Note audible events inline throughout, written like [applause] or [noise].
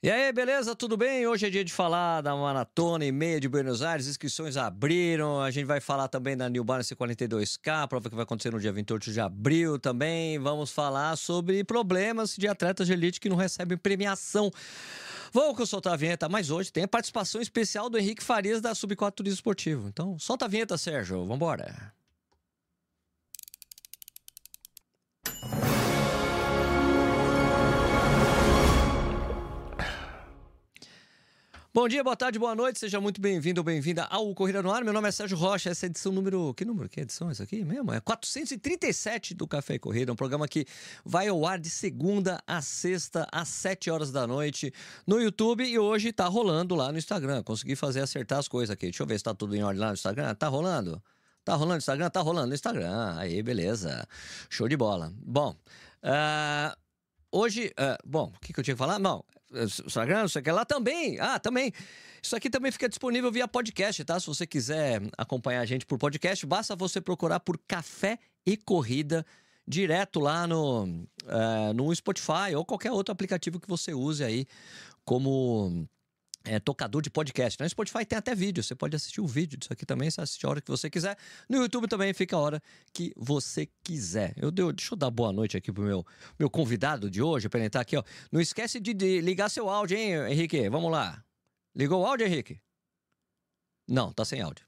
E aí, beleza? Tudo bem? Hoje é dia de falar da maratona e meia de Buenos Aires. Inscrições abriram. A gente vai falar também da New Balance 42K, prova que vai acontecer no dia 28 de abril também. Vamos falar sobre problemas de atletas de elite que não recebem premiação. Vamos soltar a vinheta, mas hoje tem a participação especial do Henrique Farias da Sub4 Turismo Esportivo. Então, solta a vinheta, Sérgio. Vambora. Bom dia, boa tarde, boa noite, seja muito bem-vindo ou bem-vinda ao Corrida no Ar. Meu nome é Sérgio Rocha, essa é a edição número. Que número? Que edição é essa aqui mesmo? É 437 do Café e Corrida, um programa que vai ao ar de segunda a sexta, às 7 horas da noite, no YouTube e hoje tá rolando lá no Instagram. Consegui fazer acertar as coisas aqui. Deixa eu ver se tá tudo em ordem lá no Instagram. Tá rolando? Tá rolando no Instagram? Tá rolando no Instagram. Aí, beleza. Show de bola. Bom, uh, hoje. Uh, bom, o que, que eu tinha que falar? Não, Instagram, isso aqui lá também. Ah, também. Isso aqui também fica disponível via podcast, tá? Se você quiser acompanhar a gente por podcast, basta você procurar por Café e Corrida direto lá no, uh, no Spotify ou qualquer outro aplicativo que você use aí como é, tocador de podcast. No né? Spotify tem até vídeo, você pode assistir o vídeo disso aqui também, você assiste a hora que você quiser. No YouTube também fica a hora que você quiser. Eu deu, deixa eu dar boa noite aqui pro meu, meu convidado de hoje, para ele estar aqui, ó. Não esquece de, de, ligar seu áudio, hein, Henrique? Vamos lá. Ligou o áudio, Henrique? Não, tá sem áudio.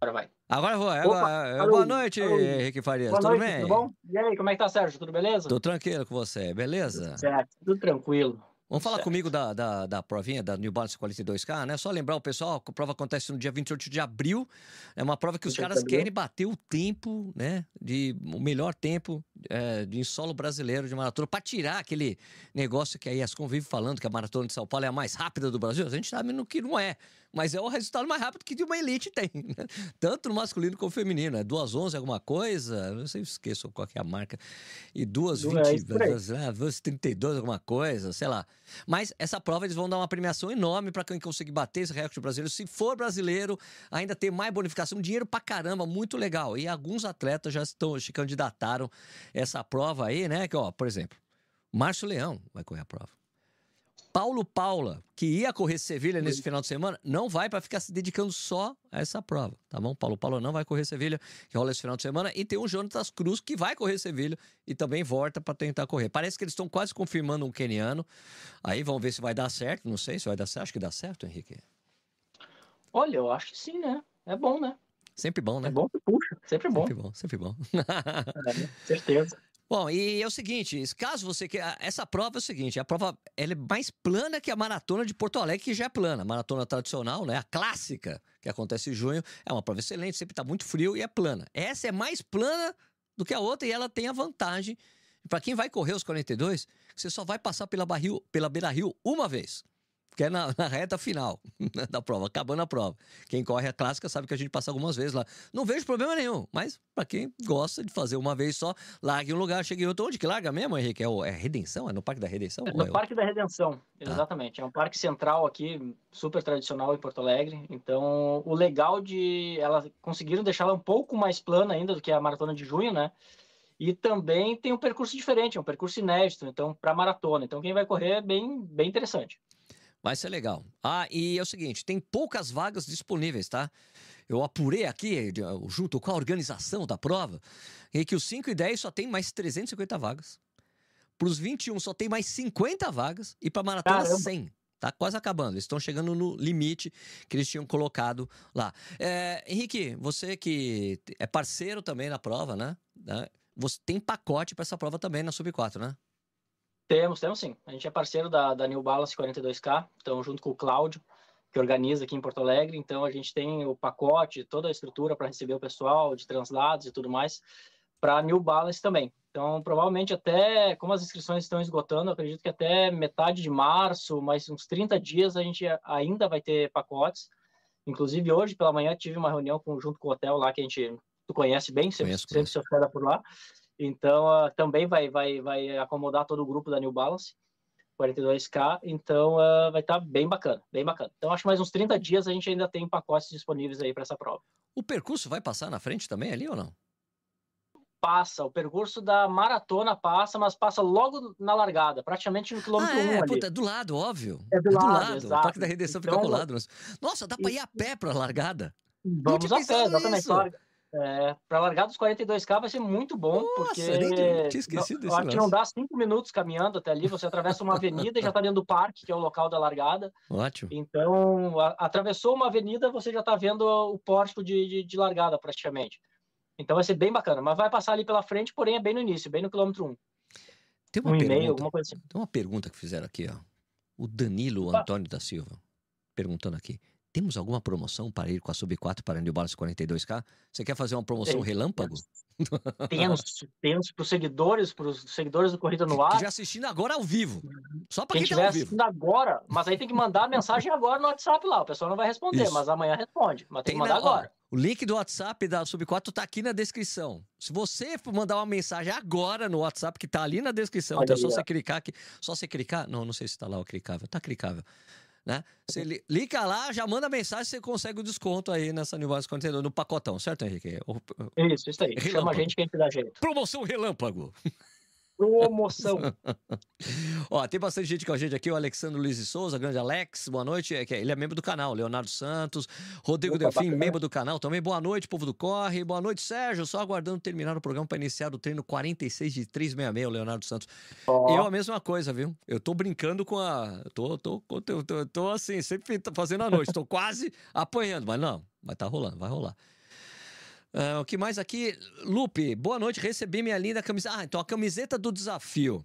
Agora vai. Agora vou. Agora, boa noite, alô. Henrique Farias. Boa tudo noite, bem? Tudo bom? E aí, como é que tá, Sérgio? Tudo beleza? Tô tranquilo com você, beleza? Tudo certo, tudo tranquilo. Vamos falar Certo. comigo da, da, da provinha da New Balance 42K, né? Só lembrar o pessoal que a prova acontece no dia 28 de abril. É uma prova que os 28 caras querem bater o tempo, né? De, o melhor tempo é, de solo brasileiro de maratona, para tirar aquele negócio que aí as convive falando que a maratona de São Paulo é a mais rápida do Brasil. A gente sabe no que não é, mas é o resultado mais rápido que de uma elite tem, [laughs] né? tanto no masculino como no feminino. É 2h11 alguma coisa, não sei, esqueço qual que é a marca, e 2h20, É isso por aí. 2h32 alguma coisa, sei lá. Mas essa prova eles vão dar uma premiação enorme para quem conseguir bater esse recorde brasileiro. Se for brasileiro, ainda tem mais bonificação, dinheiro pra caramba, muito legal. E alguns atletas já estão se candidataram essa prova aí, né? Que, ó, por exemplo, Márcio Leão vai correr a prova. Paulo Paula, que ia correr Sevilha nesse final de semana, não vai para ficar se dedicando só a essa prova, tá bom? Paulo Paula não vai correr Sevilha, que rola esse final de semana, e tem o Jonatas Cruz que vai correr Sevilha e também volta para tentar correr. Parece que eles estão quase confirmando um keniano. Aí vamos ver se vai dar certo, não sei se vai dar certo, acho que dá certo, Henrique. Olha, eu acho que sim, né? É bom, né? Sempre bom, né? É bom que puxa, sempre bom. Sempre bom, sempre bom. [laughs] É, certeza. Bom, e é o seguinte, caso você queira, essa prova é o seguinte, a prova ela é mais plana que a maratona de Porto Alegre, que já é plana. A maratona tradicional, né, a clássica, que acontece em junho, é uma prova excelente, sempre tá muito frio e é plana. Essa é mais plana do que a outra e ela tem a vantagem para quem vai correr os 42, que você só vai passar pela barril, pela Beira-Rio uma vez. Que é na, na reta final [laughs] da prova, acabando a prova. Quem corre a clássica sabe que a gente passa algumas vezes lá. Não vejo problema nenhum, mas para quem gosta de fazer uma vez só, largue um lugar, chegue em outro. Onde que larga mesmo, Henrique? É, o, é Redenção? É no Parque da Redenção? É Ou é no o- Parque da Redenção, exatamente. É um parque central aqui, super tradicional em Porto Alegre. Então, o legal de elas conseguiram deixá-la um pouco mais plana ainda do que a maratona de junho, né? E também tem um percurso diferente, é um percurso inédito, então, para maratona. Então, quem vai correr é bem, bem interessante. Vai ser legal. Ah, e é o seguinte, tem poucas vagas disponíveis, tá? Eu apurei aqui, junto com a organização da prova, em que os 5 e 10 só tem mais 350 vagas. Para os 21 só tem mais 50 vagas. E para maratona, Caramba. 100. Tá quase acabando. Eles estão chegando no limite que eles tinham colocado lá. É, Henrique, você que é parceiro também na prova, né? Né? Você tem pacote para essa prova também na Sub 4, né? Temos, temos sim. A gente é parceiro da, da New Balance 42K, então junto com o Cláudio, que organiza aqui em Porto Alegre. Então a gente tem o pacote, toda a estrutura para receber o pessoal, de translados e tudo mais, para a New Balance também. Então, provavelmente até, como as inscrições estão esgotando, acredito que até metade de março, mais uns 30 dias, a gente ainda vai ter pacotes. Inclusive, hoje pela manhã tive uma reunião com, junto com o hotel lá, que a gente tu conhece bem, sempre, Conheço, sempre conheço. se hospeda por lá. Então, ah, também vai, vai, vai acomodar todo o grupo da New Balance, 42K. Então, ah, vai estar bem bacana, bem bacana. Então, acho que mais uns 30 dias a gente ainda tem pacotes disponíveis aí para essa prova. O percurso vai passar na frente também ali ou não? passa, o percurso da maratona passa, mas passa logo na largada, praticamente no quilômetro 1 ah, é, um puta, do lado, óbvio. É do, é lado, lado. exato. O Parque da Redenção então, fica colado. Nossa, dá pra ir a pé pra largada. Vamos a pé, exatamente. É, para largar dos 42K vai ser muito bom, Nossa, porque nem tinha esquecido eu acho que não dá cinco minutos caminhando até ali, você atravessa uma avenida e já está dentro do parque, que é o local da largada. Ótimo. Então, a, atravessou uma avenida, você já está vendo o pórtico de, de, de, largada, praticamente. Então vai ser bem bacana, mas vai passar ali pela frente, porém é bem no início, bem no quilômetro 1. Tem uma um pergunta, e-mail, alguma coisa assim. Tem uma pergunta que fizeram aqui, ó. O Danilo Antônio da Silva, perguntando aqui. Temos alguma promoção para ir com a Sub 4 para New Balance 42K? Você quer fazer uma promoção relâmpago? Temos, temos para os seguidores, para os seguidores do Corrida no Ar. Já assistindo agora ao vivo. Só para quem, tá assistindo agora, mas aí tem que mandar a mensagem agora no WhatsApp lá. O pessoal não vai responder, Isso. mas amanhã responde. Mas tem, tem que mandar na, agora. Ó, o link do WhatsApp da Sub 4 tá aqui na descrição. Se você mandar uma mensagem agora no WhatsApp, que tá ali na descrição, Olha então é só você clicar aqui. Só você clicar. Não, não sei se tá lá o clicável. Tá clicável. Né? Você li- clica lá, já manda mensagem, você consegue o desconto aí nessa New Balance 42 no pacotão, certo, Henrique? O- Isso, isso aí. Chama Relâmpago. a gente que a gente dá jeito. Promoção relâmpago. Promoção. [laughs] Ó, tem bastante gente com a gente aqui, o Alexandre Luiz de Souza, grande Alex, boa noite. É que Ele é membro do canal, Leonardo Santos, Rodrigo Opa, Delfim, membro do canal também. Boa noite, povo do Corre. Boa noite, Sérgio. Só aguardando terminar o programa para iniciar o treino 46 de 366, o Leonardo Santos. Ó, Eu a mesma coisa, viu? Eu tô brincando com a. Tô, tô, tô, tô, tô, tô assim, sempre fazendo a noite. Tô quase apanhando, mas não, mas tá rolando, vai rolar. Ah, o que mais aqui? Lupe, boa noite. Recebi minha linda camiseta. Ah, então a camiseta do desafio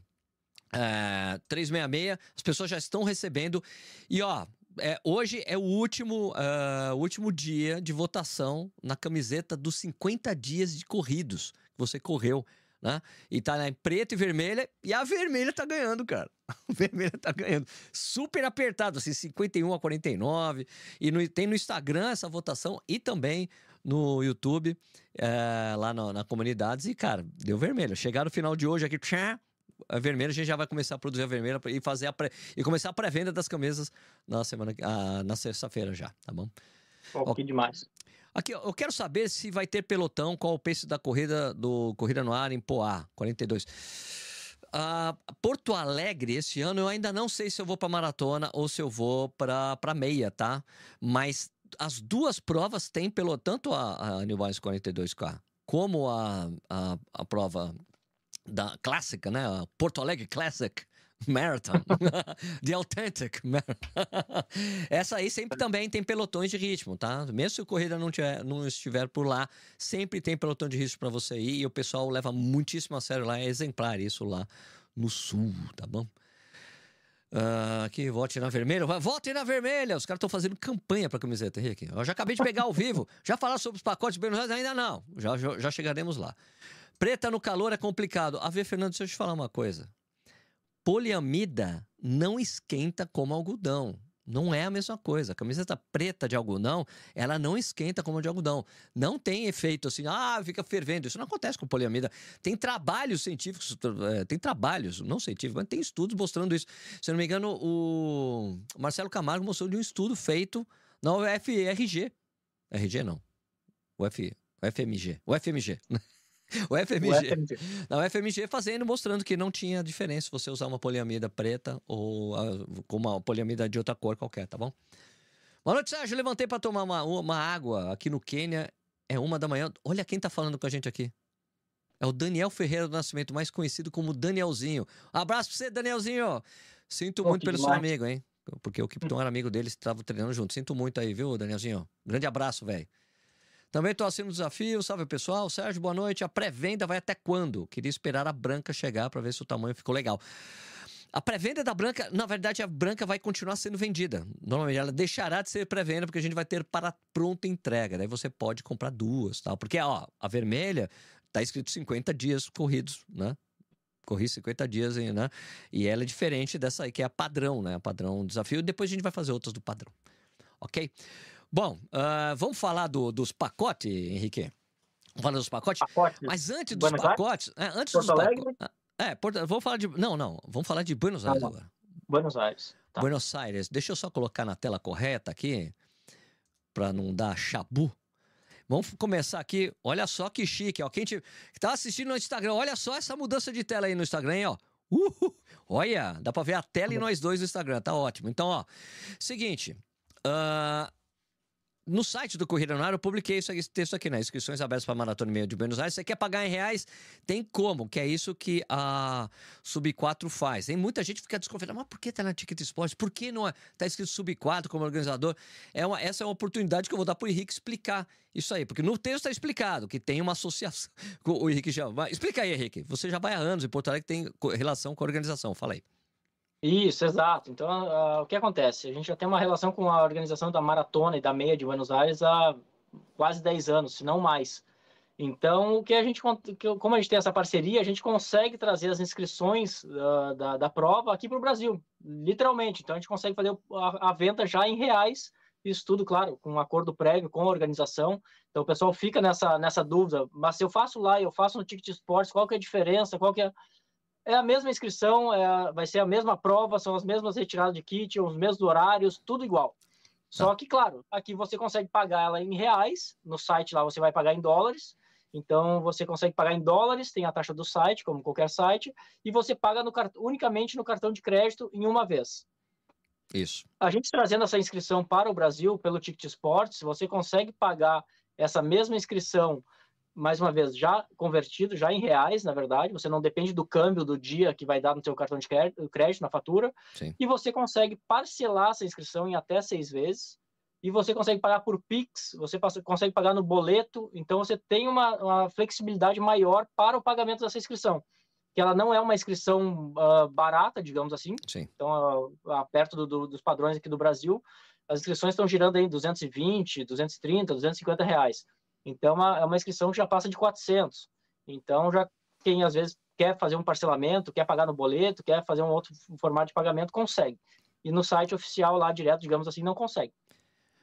é, 366, as pessoas já estão recebendo. E ó, é, hoje é o último, ah, o último dia de votação na camiseta dos 50 dias de corridos que você correu. Né? E tá lá em preto e vermelha, e a vermelha tá ganhando, cara. [laughs] A vermelha tá ganhando. Super apertado, assim, 51 a 49. E no- tem no Instagram essa votação e também no YouTube, é, lá na, na comunidades. E, cara, deu vermelho. Chegar no final de hoje aqui, tchá, a vermelha, a gente já vai começar a produzir a vermelha e fazer a pré, e começar a pré-venda das camisas na semana ah, na sexta-feira já, tá bom? ó, que demais. Aqui, ó, eu quero saber se vai ter pelotão, qual o preço da corrida do Corrida no Ar em Poá, 42. Ah, Porto Alegre, esse ano, eu ainda não sei se eu vou para maratona ou se eu vou para meia, tá? Mas as duas provas têm pelotão, tanto a, a New Balance 42K como a, a, a prova da clássica, né? A Porto Alegre Classic Marathon, [laughs] The Authentic Marathon. [laughs] Essa aí sempre também tem pelotões de ritmo, tá? Mesmo se a corrida não, tiver, não estiver por lá, sempre tem pelotão de ritmo para você ir e o pessoal leva muitíssimo a sério lá, é exemplar isso lá no sul, tá bom? Ah, aqui, vote na vermelha. Vote na vermelha! Os caras estão fazendo campanha pra camiseta, Henrique. Eu já acabei de pegar ao vivo. [laughs] Já falar sobre os pacotes Aires? Ainda não. Já, já, já chegaremos lá. Preta no calor é complicado. A ver, Fernando, deixa eu te falar uma coisa. Poliamida não esquenta como algodão. Não é a mesma coisa. A camiseta preta de algodão, ela não esquenta como a de algodão. Não tem efeito assim, ah, fica fervendo. Isso não acontece com poliamida. Tem trabalhos científicos, eh, tem trabalhos, não científicos, mas tem estudos mostrando isso. Se não me engano, o Marcelo Camargo mostrou de um estudo feito na UFRG. RG não. UF, UFMG. UFMG. [laughs] [laughs] O FMG. O FMG. Na UFMG fazendo, mostrando que não tinha diferença você usar uma poliamida preta ou ah, com uma poliamida de outra cor qualquer, tá bom? Boa noite, Sérgio. Levantei para tomar uma, uma água aqui no Quênia. É uma da manhã. Olha quem tá falando com a gente aqui. É o Daniel Ferreira do Nascimento, mais conhecido como Danielzinho. Abraço pra você, Danielzinho. Sinto Pô, muito pelo seu demais. amigo, hein? Porque o Kipton era amigo dele, estavam treinando junto. Sinto muito aí, viu, Danielzinho? Grande abraço, velho. Também estou assinando o desafio. Salve, pessoal. Sérgio, boa noite. A pré-venda vai até quando? Queria esperar a branca chegar para ver se o tamanho ficou legal. A pré-venda da branca, na verdade, a branca vai continuar sendo vendida. Normalmente ela deixará de ser pré-venda porque a gente vai ter para pronta entrega. Daí você pode comprar duas, tal. Porque ó, a vermelha tá escrito 50 dias corridos, né? Corri 50 dias, né? E ela é diferente dessa aí, que é a padrão, né? A padrão desafio. Depois a gente vai fazer outras do padrão. Ok? Bom, ah, vamos falar do- dos pacotes, Henrique? Vamos falar dos pacotes? Pacote. Mas antes dos Buenos pacotes. é, antes Porto dos Alegre? pacotes. É, Porto, vamos falar de. Não, não. Vamos falar de Buenos Tá Aires agora. Buenos Aires. Tá. Buenos Aires. Deixa eu só colocar na tela correta aqui, para não dar chabu. Vamos começar aqui. Olha só que chique, ó. Quem te, que tá assistindo no Instagram, olha só essa mudança de tela aí no Instagram, hein, ó. Uhul. Olha, dá pra ver a tela e nós dois no Instagram, tá ótimo. Então, ó, seguinte. Uh, no site do Corrida no eu publiquei esse texto aqui, né? Inscrições abertas para Maratona Meia de Buenos Aires. Você quer pagar em reais? Tem como, que é isso que a Sub 4 faz. Tem muita gente que fica desconfiada, mas por que tá na Ticket Sports? Por que não é, tá escrito Sub 4 como organizador? É uma, essa é uma oportunidade que eu vou dar para o Henrique explicar isso aí, porque no texto está explicado que tem uma associação. [laughs] O Henrique já. Explica aí, Henrique. Você já vai há anos em Porto Alegre tem relação com a organização. Fala aí. Isso, exato. Então, uh, o que acontece? A gente já tem uma relação com a organização da maratona e da meia de Buenos Aires há quase 10 anos, se não mais. Então, o que a gente, como a gente tem essa parceria, a gente consegue trazer as inscrições uh, da, da prova aqui para o Brasil, literalmente. Então, a gente consegue fazer a, a, venda já em reais, isso tudo, claro, com um acordo prévio com a organização. Então, o pessoal fica nessa, nessa dúvida, mas se eu faço lá, eu faço no Ticket Sports, qual que é a diferença, qual que é é a mesma inscrição, é, vai ser a mesma prova, são as mesmas retiradas de kit, os mesmos horários, tudo igual. Só tá. que, claro, aqui você consegue pagar ela em reais, no site lá você vai pagar em dólares, então você consegue pagar em dólares, tem a taxa do site, como qualquer site, e você paga no, unicamente no cartão de crédito em uma vez. Isso. A gente trazendo essa inscrição para o Brasil pelo Ticket Sports, você consegue pagar essa mesma inscrição mais uma vez, já convertido, já em reais, na verdade. Você não depende do câmbio do dia que vai dar no seu cartão de crédito, na fatura. Sim. E você consegue parcelar essa inscrição em até seis vezes. E você consegue pagar por Pix, você consegue pagar no boleto. Então, você tem uma, uma flexibilidade maior para o pagamento dessa inscrição. Que ela não é uma inscrição uh, barata, digamos assim. Sim. Então, uh, perto do, do, dos padrões aqui do Brasil, as inscrições estão girando em 220, 230, 250 reais. Então, é uma, é uma inscrição que já passa de 400. Então, já quem às vezes quer fazer um parcelamento, quer pagar no boleto, quer fazer um outro formato de pagamento, consegue. E no site oficial lá direto, digamos assim, não consegue.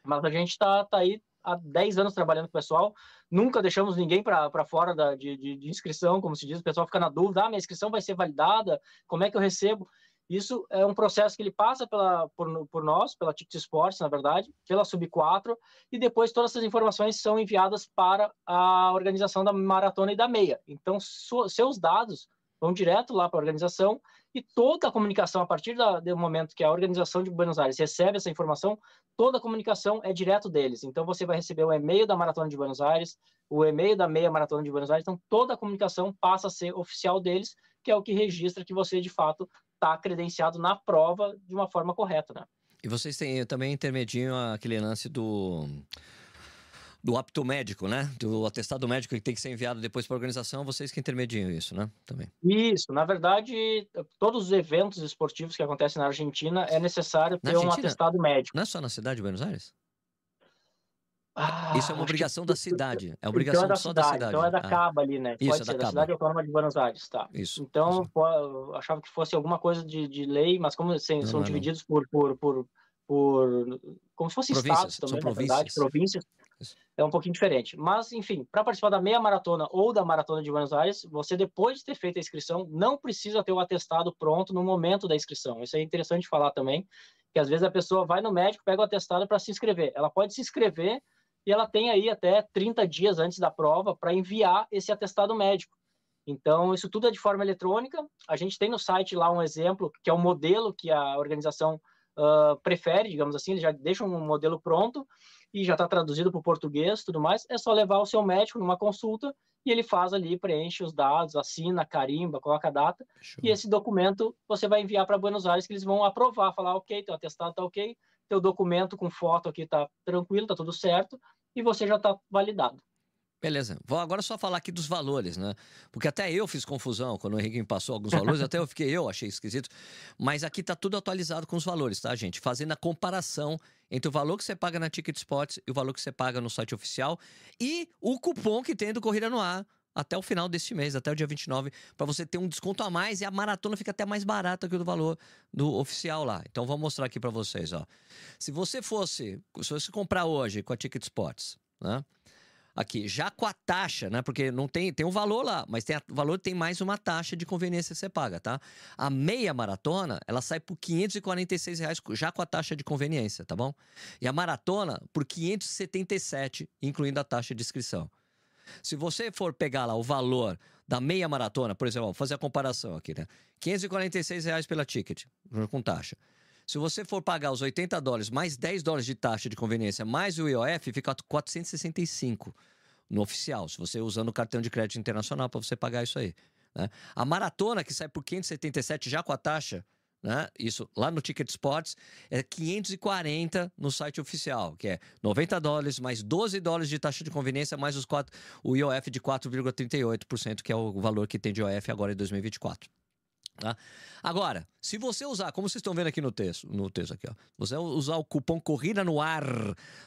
Mas a gente está tá aí há 10 anos trabalhando com o pessoal, nunca deixamos ninguém para fora da, de, de, inscrição, como se diz, o pessoal fica na dúvida, ah, minha inscrição vai ser validada, como é que eu recebo? Isso é um processo que ele passa pela, por, por nós, pela Ticket Sports, na verdade, pela Sub 4, e depois todas essas informações são enviadas para a organização da maratona e da meia. Então, seus dados vão direto lá para a organização e toda a comunicação, a partir da, do momento que a organização de Buenos Aires recebe essa informação, toda a comunicação é direto deles. Então, você vai receber o e-mail da Maratona de Buenos Aires, o e-mail da meia Maratona de Buenos Aires, então toda a comunicação passa a ser oficial deles, que é o que registra que você, de fato, está credenciado na prova de uma forma correta, né? E vocês têm também intermediam aquele lance do do apto médico, né? Do atestado médico que tem que ser enviado depois para a organização, vocês que intermediam isso, né? Também. Isso, na verdade, todos os eventos esportivos que acontecem na Argentina é necessário ter um atestado médico. Não é só na cidade de Buenos Aires? Ah, Isso é uma obrigação que... da cidade. É obrigação então é da só cidade, da cidade. Então é da ah. Caba ali, né? Isso, Pode é ser, da, da cidade autônoma de Buenos Aires, tá. Isso. Então, isso. Achava que fosse alguma coisa de, de lei, mas como assim, não, são não, divididos por, por, por, por. Como se fossem estados também, na verdade, províncias. Isso. É um pouquinho diferente. Mas, enfim, para participar da meia maratona ou da maratona de Buenos Aires, você, depois de ter feito a inscrição, não precisa ter o atestado pronto no momento da inscrição. Isso é interessante falar também, que às vezes a pessoa vai no médico, pega o atestado para se inscrever. Ela pode se inscrever e ela tem aí até 30 dias antes da prova para enviar esse atestado médico. Então, isso tudo é de forma eletrônica. A gente tem no site lá um exemplo, que é o modelo que a organização uh, prefere, digamos assim, eles já deixam um modelo pronto e já está traduzido para o português tudo mais. É só levar o seu médico numa consulta e ele faz ali, preenche os dados, assina, carimba, coloca a data, Show. e esse documento você vai enviar para Buenos Aires, que eles vão aprovar, falar, ok, teu atestado está ok, teu documento com foto aqui tá tranquilo, tá tudo certo, e você já tá validado. Beleza. Vou agora só falar aqui dos valores, né? Porque até eu fiz confusão quando o Henrique me passou alguns valores, até eu fiquei, eu achei esquisito. Mas aqui tá tudo atualizado com os valores, tá, gente? Fazendo a comparação entre o valor que você paga na Ticket Spots e o valor que você paga no site oficial e o cupom que tem do Corrida no Ar até o final deste mês, até o dia 29, para você ter um desconto a mais e a maratona fica até mais barata que o do valor do oficial lá. Então vou mostrar aqui para vocês, ó. Se você fosse, se você comprar hoje com a Ticket Spots, né? aqui, já com a taxa, né? Porque não tem, tem um valor lá, mas tem o valor tem mais uma taxa de conveniência que você paga, tá? A meia maratona, ela sai por 546 reais já com a taxa de conveniência, tá bom? E a maratona por 577, incluindo a taxa de inscrição. Se você for pegar lá o valor da meia maratona, por exemplo, vou fazer a comparação aqui, né? 546 reais pela ticket, com taxa. Se você for pagar os 80 dólares mais 10 dólares de taxa de conveniência mais o IOF, fica 465 no oficial, se você usando o cartão de crédito internacional para você pagar isso aí. Né? A maratona, que sai por 577 já com a taxa, né? Isso lá no Ticket Sports é 540 no site oficial, que é 90 dólares mais 12 dólares de taxa de conveniência mais os 4, o IOF de 4,38%, que é o valor que tem de IOF agora em 2024. Tá? Agora, se você usar, como vocês estão vendo aqui no texto, no texto aqui, ó, você usar o cupom Corrida no Ar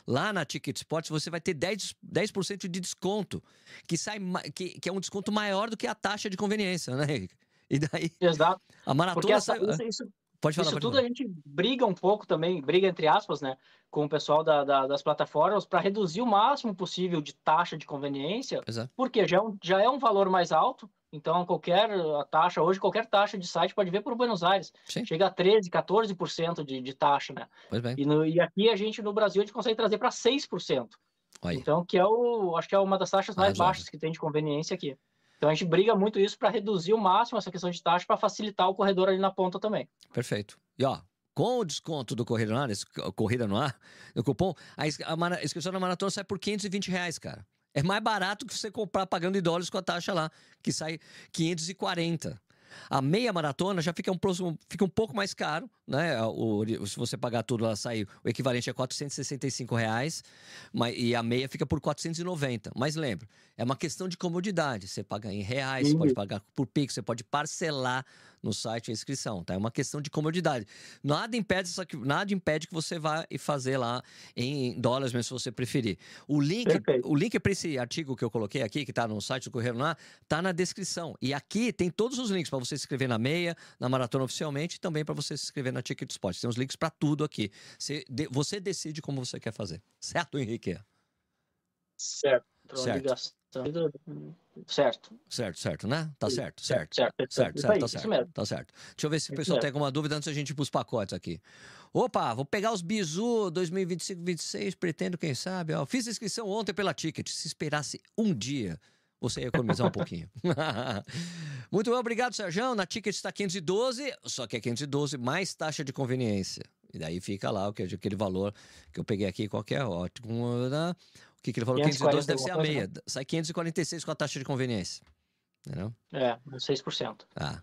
lá na Ticket Sports, você vai ter 10%, 10 de desconto, que, sai, que, que é um desconto maior do que a taxa de conveniência, né, Henrique? E daí. Exato. A maratona essa, sai... isso, isso, pode falar, isso pode tudo falar. a gente briga um pouco também, briga entre aspas, né, com o pessoal da, da, das plataformas para reduzir o máximo possível de taxa de conveniência, Exato. porque já é, um, já é um valor mais alto então, qualquer taxa, hoje, qualquer taxa de site pode ver por Buenos Aires. Sim. Chega a 13%, 14% de, de taxa, né? Pois bem. E, no, e aqui a gente, no Brasil, a gente consegue trazer para 6%. Aí. Então, que é o, acho que é uma das taxas mais, mais baixas que tem de conveniência aqui. Então, a gente briga muito isso para reduzir o máximo essa questão de taxa para facilitar o corredor ali na ponta também. Perfeito. E ó, com o desconto do Corrida no Ar, Corrida no Ar, o cupom, a, inscrição na maratona sai por 520 reais, cara. É mais barato que você comprar pagando em dólares com a taxa lá, que sai 540. A meia maratona já fica um, fica um pouco mais caro, né? O, se você pagar tudo, ela sai o equivalente a 465 reais, mas, e a meia fica por 490. Mas lembra, é uma questão de comodidade. Você paga em reais, você pode pagar por Pix, você pode parcelar no site a inscrição, tá? É uma questão de comodidade. Nada impede, nada impede que você vá e fazer lá em dólares mesmo se você preferir. O link, o link para esse artigo que eu coloquei aqui, que está no site do Correio lá, tá na descrição. E aqui tem todos os links para você se inscrever na meia, na maratona oficialmente e também para você se inscrever na Ticket Spot. Tem os links para tudo aqui. Você, você decide como você quer fazer. Certo, Henrique? Certo. Certo. Certo. Certo, certo, né? Tá certo, certo. Certo, certo, certo, certo tá certo. Tá certo. Deixa eu ver se o pessoal tem alguma dúvida antes da gente ir pros pacotes aqui. Opa, vou pegar os bizu 2025-26, pretendo, quem sabe. Ó, fiz inscrição ontem pela Ticket. Se esperasse um dia, você ia economizar um pouquinho. [laughs] Muito bem, obrigado, Sérgio. Na Ticket está 512, só que é 512 mais taxa de conveniência. E daí fica lá o que aquele valor que eu peguei aqui, qualquer ótimo. Né? que, que ele falou? 512 deve ser a meia. Né? Sai 546 com a taxa de conveniência. Entendeu? É, 6%. Ah.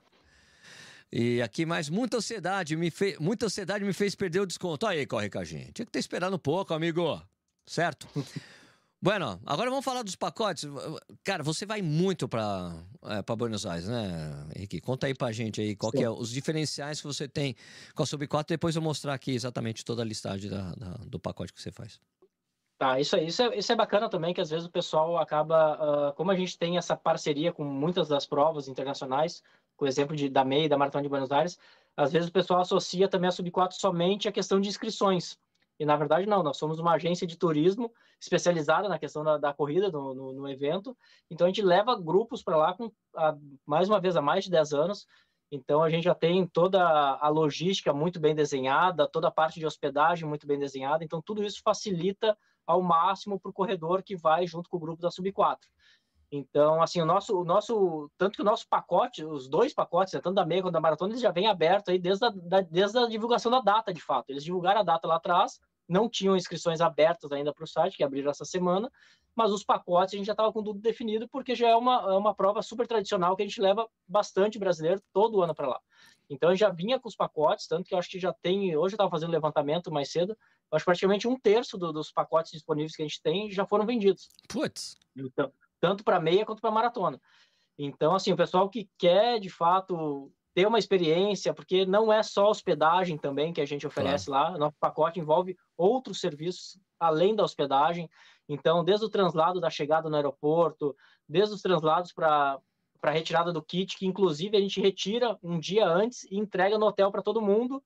E aqui mais muita ansiedade me fez, muita ansiedade me fez perder o desconto. Aí, corre com a gente. Tinha que ter esperado um pouco, amigo. Certo? [laughs] bueno, agora vamos falar dos pacotes. Cara, você vai muito para é, Buenos Aires, né, Henrique? Conta aí pra gente aí qual que é os diferenciais que você tem com a Sub 4, depois eu mostrar aqui exatamente toda a listagem da, da, do pacote que você faz. Tá, isso, isso, é, isso é bacana também, que às vezes o pessoal acaba, uh, como a gente tem essa parceria com muitas das provas internacionais, com o exemplo de, da MEI, da Maratona de Buenos Aires, às vezes o pessoal associa também a Sub4 somente a questão de inscrições. E na verdade não, nós somos uma agência de turismo especializada na questão da, da corrida no, no, no, evento, então a gente leva grupos para lá com, a, mais uma vez, há mais de 10 anos, então a gente já tem toda a logística muito bem desenhada, toda a parte de hospedagem muito bem desenhada, então tudo isso facilita ao máximo para o corredor que vai junto com o grupo da Sub 4. Então, assim, o nosso, o nosso, tanto que o nosso pacote, os dois pacotes, né, tanto da meia quanto da maratona, eles já vêm abertos aí desde a, da, desde a divulgação da data, de fato. Eles divulgaram a data lá atrás, não tinham inscrições abertas ainda para o site, que abriram essa semana, mas os pacotes a gente já estava com tudo definido, porque já é uma, é uma prova super tradicional que a gente leva bastante brasileiro todo ano para lá. Então, eu já vinha com os pacotes, tanto que eu acho que já tem, hoje eu estava fazendo levantamento mais cedo, acho que praticamente um terço do, dos pacotes disponíveis que a gente tem já foram vendidos. Putz! Então, tanto para meia quanto para maratona. Então, assim, o pessoal que quer, de fato, ter uma experiência, porque não é só hospedagem também que a gente oferece claro. lá, nosso pacote envolve outros serviços além da hospedagem. Então, desde o translado da chegada no aeroporto, desde os translados para para retirada do kit, que inclusive a gente retira um dia antes e entrega no hotel para todo mundo,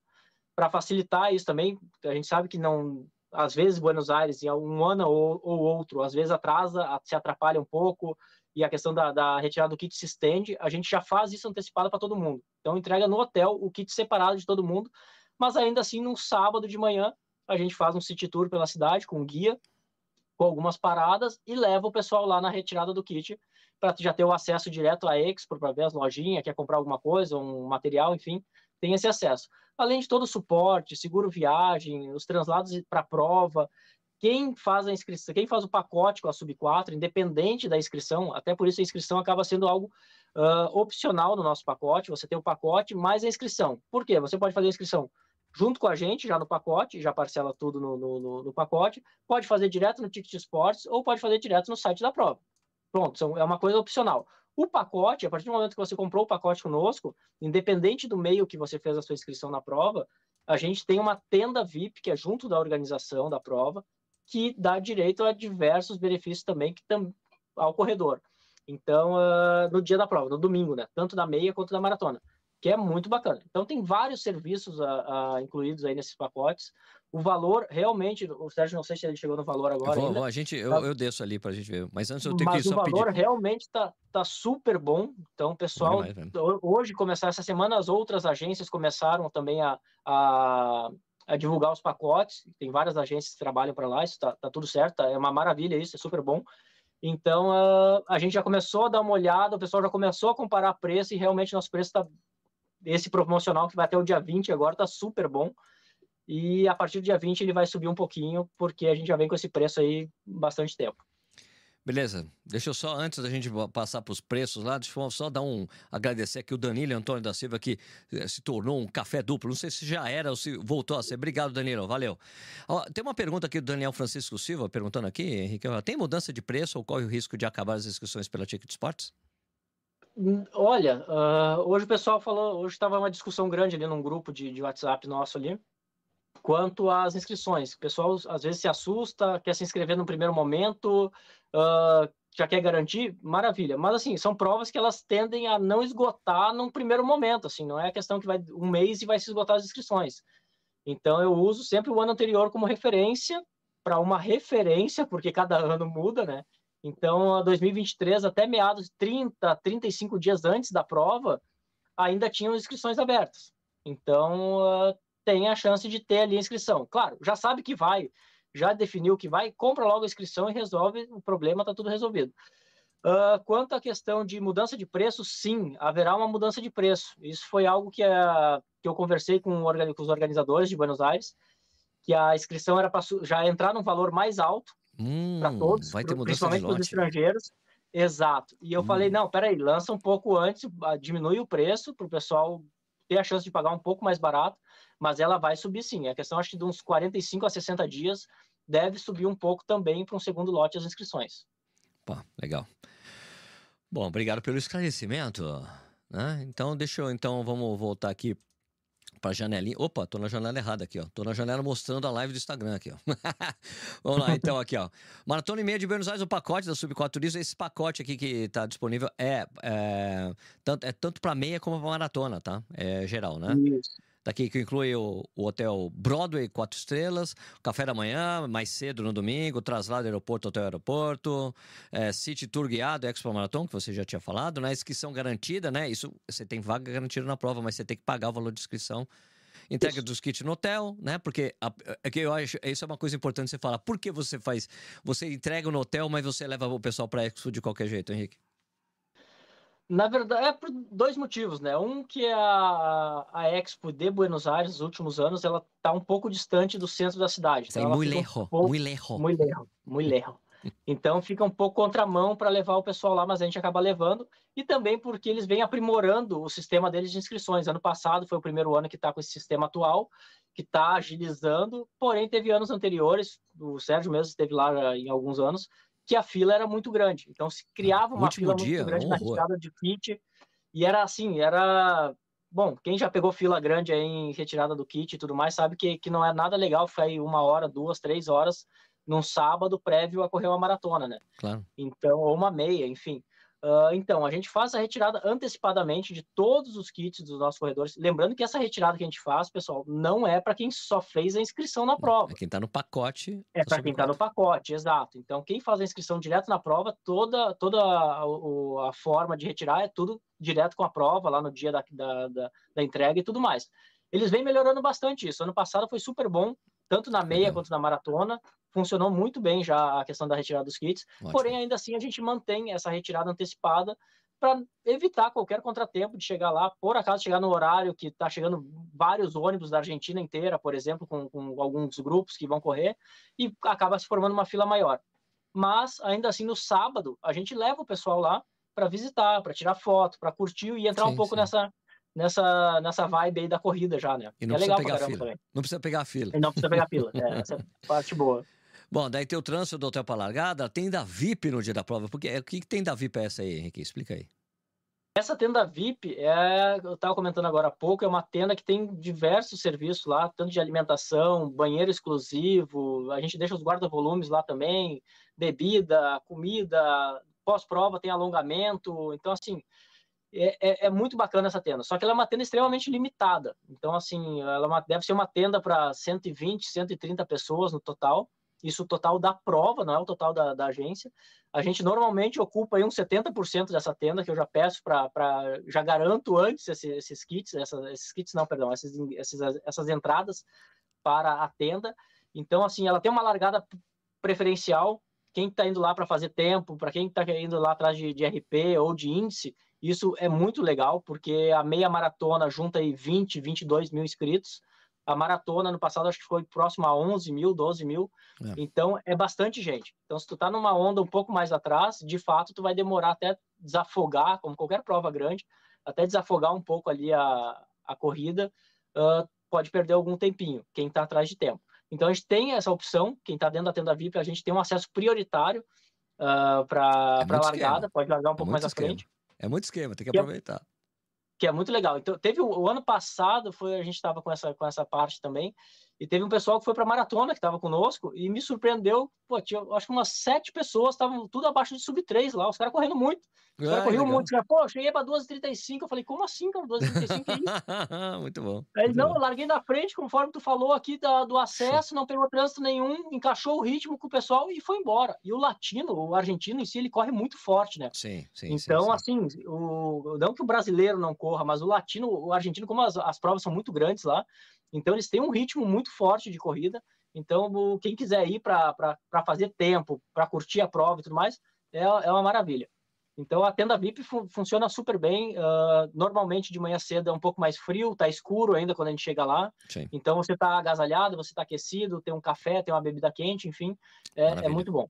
para facilitar isso também. A gente sabe que não às vezes Buenos Aires em um ano ou, ou outro, às vezes atrasa, se atrapalha um pouco e a questão da, da, retirada do kit se estende, a gente já faz isso antecipado para todo mundo. Então entrega no hotel o kit separado de todo mundo, mas ainda assim num sábado de manhã a gente faz um city tour pela cidade com um guia, com algumas paradas e leva o pessoal lá na retirada do kit para já ter o acesso direto à Expo para ver as lojinhas, quer comprar alguma coisa, um material, enfim, tem esse acesso. Além de todo o suporte, seguro viagem, os translados para prova, quem faz a inscrição, quem faz o pacote com a Sub 4, independente da inscrição, até por isso a inscrição acaba sendo algo uh, opcional no nosso pacote, você tem o pacote mais a inscrição. Por quê? Você pode fazer a inscrição junto com a gente, já no pacote, já parcela tudo no, no, no pacote, pode fazer direto no Ticket Sports ou pode fazer direto no site da prova. Pronto, é uma coisa opcional. O pacote, a partir do momento que você comprou o pacote conosco, independente do meio que você fez a sua inscrição na prova, a gente tem uma tenda VIP, que é junto da organização da prova, que dá direito a diversos benefícios também que tam, ao corredor. Então, uh, no dia da prova, no domingo, né? Tanto da meia quanto da maratona, que é muito bacana. Então, tem vários serviços uh, uh, incluídos aí nesses pacotes. O valor, realmente, o Sérgio, não sei se ele chegou no valor agora. Eu, vou, ainda, vou, a gente, eu, tá... eu desço ali para a gente ver. Mas antes eu tenho Mas que só pedir. o valor realmente está tá super bom. Então, pessoal, demais, hoje começar essa semana, as outras agências começaram também a, a a divulgar os pacotes. Tem várias agências que trabalham para lá, isso está tá tudo certo, é uma maravilha isso, é super bom. Então, uh, a gente já começou a dar uma olhada, o pessoal já começou a comparar preço e realmente nosso preço está. Esse promocional que vai até o dia 20 agora está super bom. E a partir do dia 20 ele vai subir um pouquinho, porque a gente já vem com esse preço aí bastante tempo. Beleza. Deixa eu só, antes da gente passar para os preços lá, deixa eu só dar um. agradecer aqui o Danilo Antônio da Silva, que eh, se tornou um café duplo. Não sei se já era ou se voltou a ser. Obrigado, Danilo. Valeu. Ó, tem uma pergunta aqui do Daniel Francisco Silva, perguntando aqui, Henrique. Tem mudança de preço ou corre o risco de acabar as inscrições pela Ticket Sports? Hum, olha, uh, hoje o pessoal falou, hoje estava uma discussão grande ali num grupo de, de WhatsApp nosso ali, quanto às inscrições. O pessoal às vezes se assusta, quer se inscrever no primeiro momento, uh, já quer garantir, maravilha. Mas assim, são provas que elas tendem a não esgotar num primeiro momento, assim, não é questão que vai um mês e vai se esgotar as inscrições. Então eu uso sempre o ano anterior como referência para uma referência, porque cada ano muda, né? Então, 2023 até meados 30, 35 dias antes da prova, ainda tinham inscrições abertas. Então, uh, tem a chance de ter ali a inscrição. Claro, já sabe que vai, já definiu que vai, compra logo a inscrição e resolve o problema, está tudo resolvido. Uh, quanto à questão de mudança de preço, sim, haverá uma mudança de preço. Isso foi algo que, a, que eu conversei com, com, os organizadores de Buenos Aires, que a inscrição era para já entrar num valor mais alto hum, para todos, vai ter principalmente para os estrangeiros. Exato. E eu hum. falei, não, peraí, lança um pouco antes, diminui o preço para o pessoal ter a chance de pagar um pouco mais barato, mas ela vai subir sim. A questão, acho que de uns 45 a 60 dias, deve subir um pouco também para um segundo lote as inscrições. Pô, legal. Bom, obrigado pelo esclarecimento. Né? Então, deixa eu, então, vamos voltar aqui para janelinha. Opa, tô na janela errada aqui, ó. Tô na janela mostrando a live do Instagram aqui, ó. [laughs] Vamos lá, então, aqui, ó. Maratona e meia de Buenos Aires, o pacote da Sub 4 Turismo. Esse pacote aqui que está disponível é, é, tanto, é tanto para meia como para maratona, tá? É geral, né? Isso. Daqui que inclui o, o, hotel Broadway, quatro estrelas, café da manhã, mais cedo no domingo, traslado aeroporto, hotel aeroporto, é, City Tour guiado, Expo Marathon, que você já tinha falado, né? Inscrição garantida, né? Isso você tem vaga garantida na prova, mas você tem que pagar o valor de inscrição. Entrega dos kits no hotel, né? Porque a, é que eu acho, isso é uma coisa importante você falar. Por que você faz? Você entrega no hotel, mas você leva o pessoal para Expo de qualquer jeito, Henrique? Na verdade, é por dois motivos, né? Um que a, a Expo de Buenos Aires, nos últimos anos, ela está um pouco distante do centro da cidade. Então muito lejos, um pouco... muito lejos. Muito lejos, muito lejos. Então fica um pouco contramão para levar o pessoal lá, mas a gente acaba levando. E também porque eles vêm aprimorando o sistema deles de inscrições. Ano passado foi o primeiro ano que está com esse sistema atual, que está agilizando, porém teve anos anteriores, o Sérgio mesmo esteve lá em alguns anos, que a fila era muito grande. Então se criava uma fila dia, muito grande um na retirada de kit e era assim, era bom, quem já pegou fila grande aí em retirada do kit e tudo mais sabe que, que não é nada legal ficar aí uma hora, duas, três horas num sábado prévio a correr uma maratona, né? Claro. Então, ou uma meia, enfim. Uh, então, a gente faz a retirada antecipadamente de todos os kits dos nossos corredores. Lembrando que essa retirada que a gente faz, pessoal, não é para quem só fez a inscrição na prova. É quem está no pacote. É para quem está no pacote, exato. Então, quem faz a inscrição direto na prova, toda, toda a, a, a, forma de retirar é tudo direto com a prova, lá no dia da, da, da, da entrega e tudo mais. Eles vêm melhorando bastante isso. Ano passado foi super bom, tanto na meia quanto na maratona funcionou muito bem já a questão da retirada dos kits, Ótimo. porém ainda assim a gente mantém essa retirada antecipada para evitar qualquer contratempo de chegar lá, por acaso chegar no horário que está chegando vários ônibus da Argentina inteira, por exemplo, com, com alguns grupos que vão correr, e acaba se formando uma fila maior. Mas ainda assim no sábado a gente leva o pessoal lá para visitar, para tirar foto, para curtir e entrar sim, um pouco sim. nessa nessa, nessa vibe aí da corrida já, né? E não é legal pegar fila. Também. Não precisa pegar a fila. E não precisa pegar fila. É, essa é a parte boa. Bom, daí tem o trânsito do hotel para largada, tem da VIP no dia da prova. Porque, o que, que tem da VIP essa aí, Henrique? Explica aí. Essa tenda VIP, é, eu estava comentando agora há pouco, é uma tenda que tem diversos serviços lá, tanto de alimentação, banheiro exclusivo, a gente deixa os guarda-volumes lá também, bebida, comida, pós-prova tem alongamento, então assim, é, é, é, muito bacana essa tenda. Só que ela é uma tenda extremamente limitada. Então, assim, ela é deve ser uma tenda para 120, 130 pessoas no total isso o total da prova, não é o total da, da agência. A gente normalmente ocupa aí uns 70% dessa tenda, que eu já peço para. Já garanto antes esses, esses kits, esses kits não, perdão, esses, esses, essas entradas para a tenda. Então, assim, ela tem uma largada preferencial. Quem está indo lá para fazer tempo, para quem está indo lá atrás de, de RP ou de índice, isso é muito legal, porque a meia maratona junta aí 20, 22 mil inscritos. A maratona no passado acho que foi próximo a 11 mil, 12 mil. É. Então é bastante gente. Então se tu tá numa onda um pouco mais atrás, de fato tu vai demorar até desafogar, como qualquer prova grande, até desafogar um pouco ali a, a corrida, uh, pode perder algum tempinho, quem está atrás de tempo. Então a gente tem essa opção, quem está dentro da tenda VIP, a gente tem um acesso prioritário uh, para é a largada, esquema. pode largar um é pouco mais esquema. à frente. É muito esquema, tem que aproveitar que é muito legal. Então, teve o, o ano passado, foi a gente estava com essa, com essa parte também, e teve um pessoal que foi para maratona, que estava conosco, e me surpreendeu. Pô, tinha, acho que umas sete pessoas, estavam tudo abaixo de sub 3 lá, os caras correndo muito. Os caras corriam muito. Cara, Pô, cheguei para 2h35. Eu falei, como assim, cara? 2h35 é isso? [laughs] muito bom. Aí, muito não, bom. eu larguei na frente, conforme tu falou aqui da, do acesso, não pegou trânsito nenhum, encaixou o ritmo com o pessoal e foi embora. E o latino, o argentino em si, ele corre muito forte, né? Sim, sim. Então, sim, assim, o, não que o brasileiro não corra, mas o latino, o argentino, como as, as provas são muito grandes lá, então eles têm um ritmo muito forte de corrida. Então, quem quiser ir para fazer tempo, para curtir a prova e tudo mais, é, é uma maravilha. Então, a tenda VIP fun funciona super bem. Uh, normalmente, de manhã cedo é um pouco mais frio, tá escuro ainda quando a gente chega lá. Sim. Então, você tá agasalhado, você tá aquecido, tem um café, tem uma bebida quente, enfim, é, é muito bom.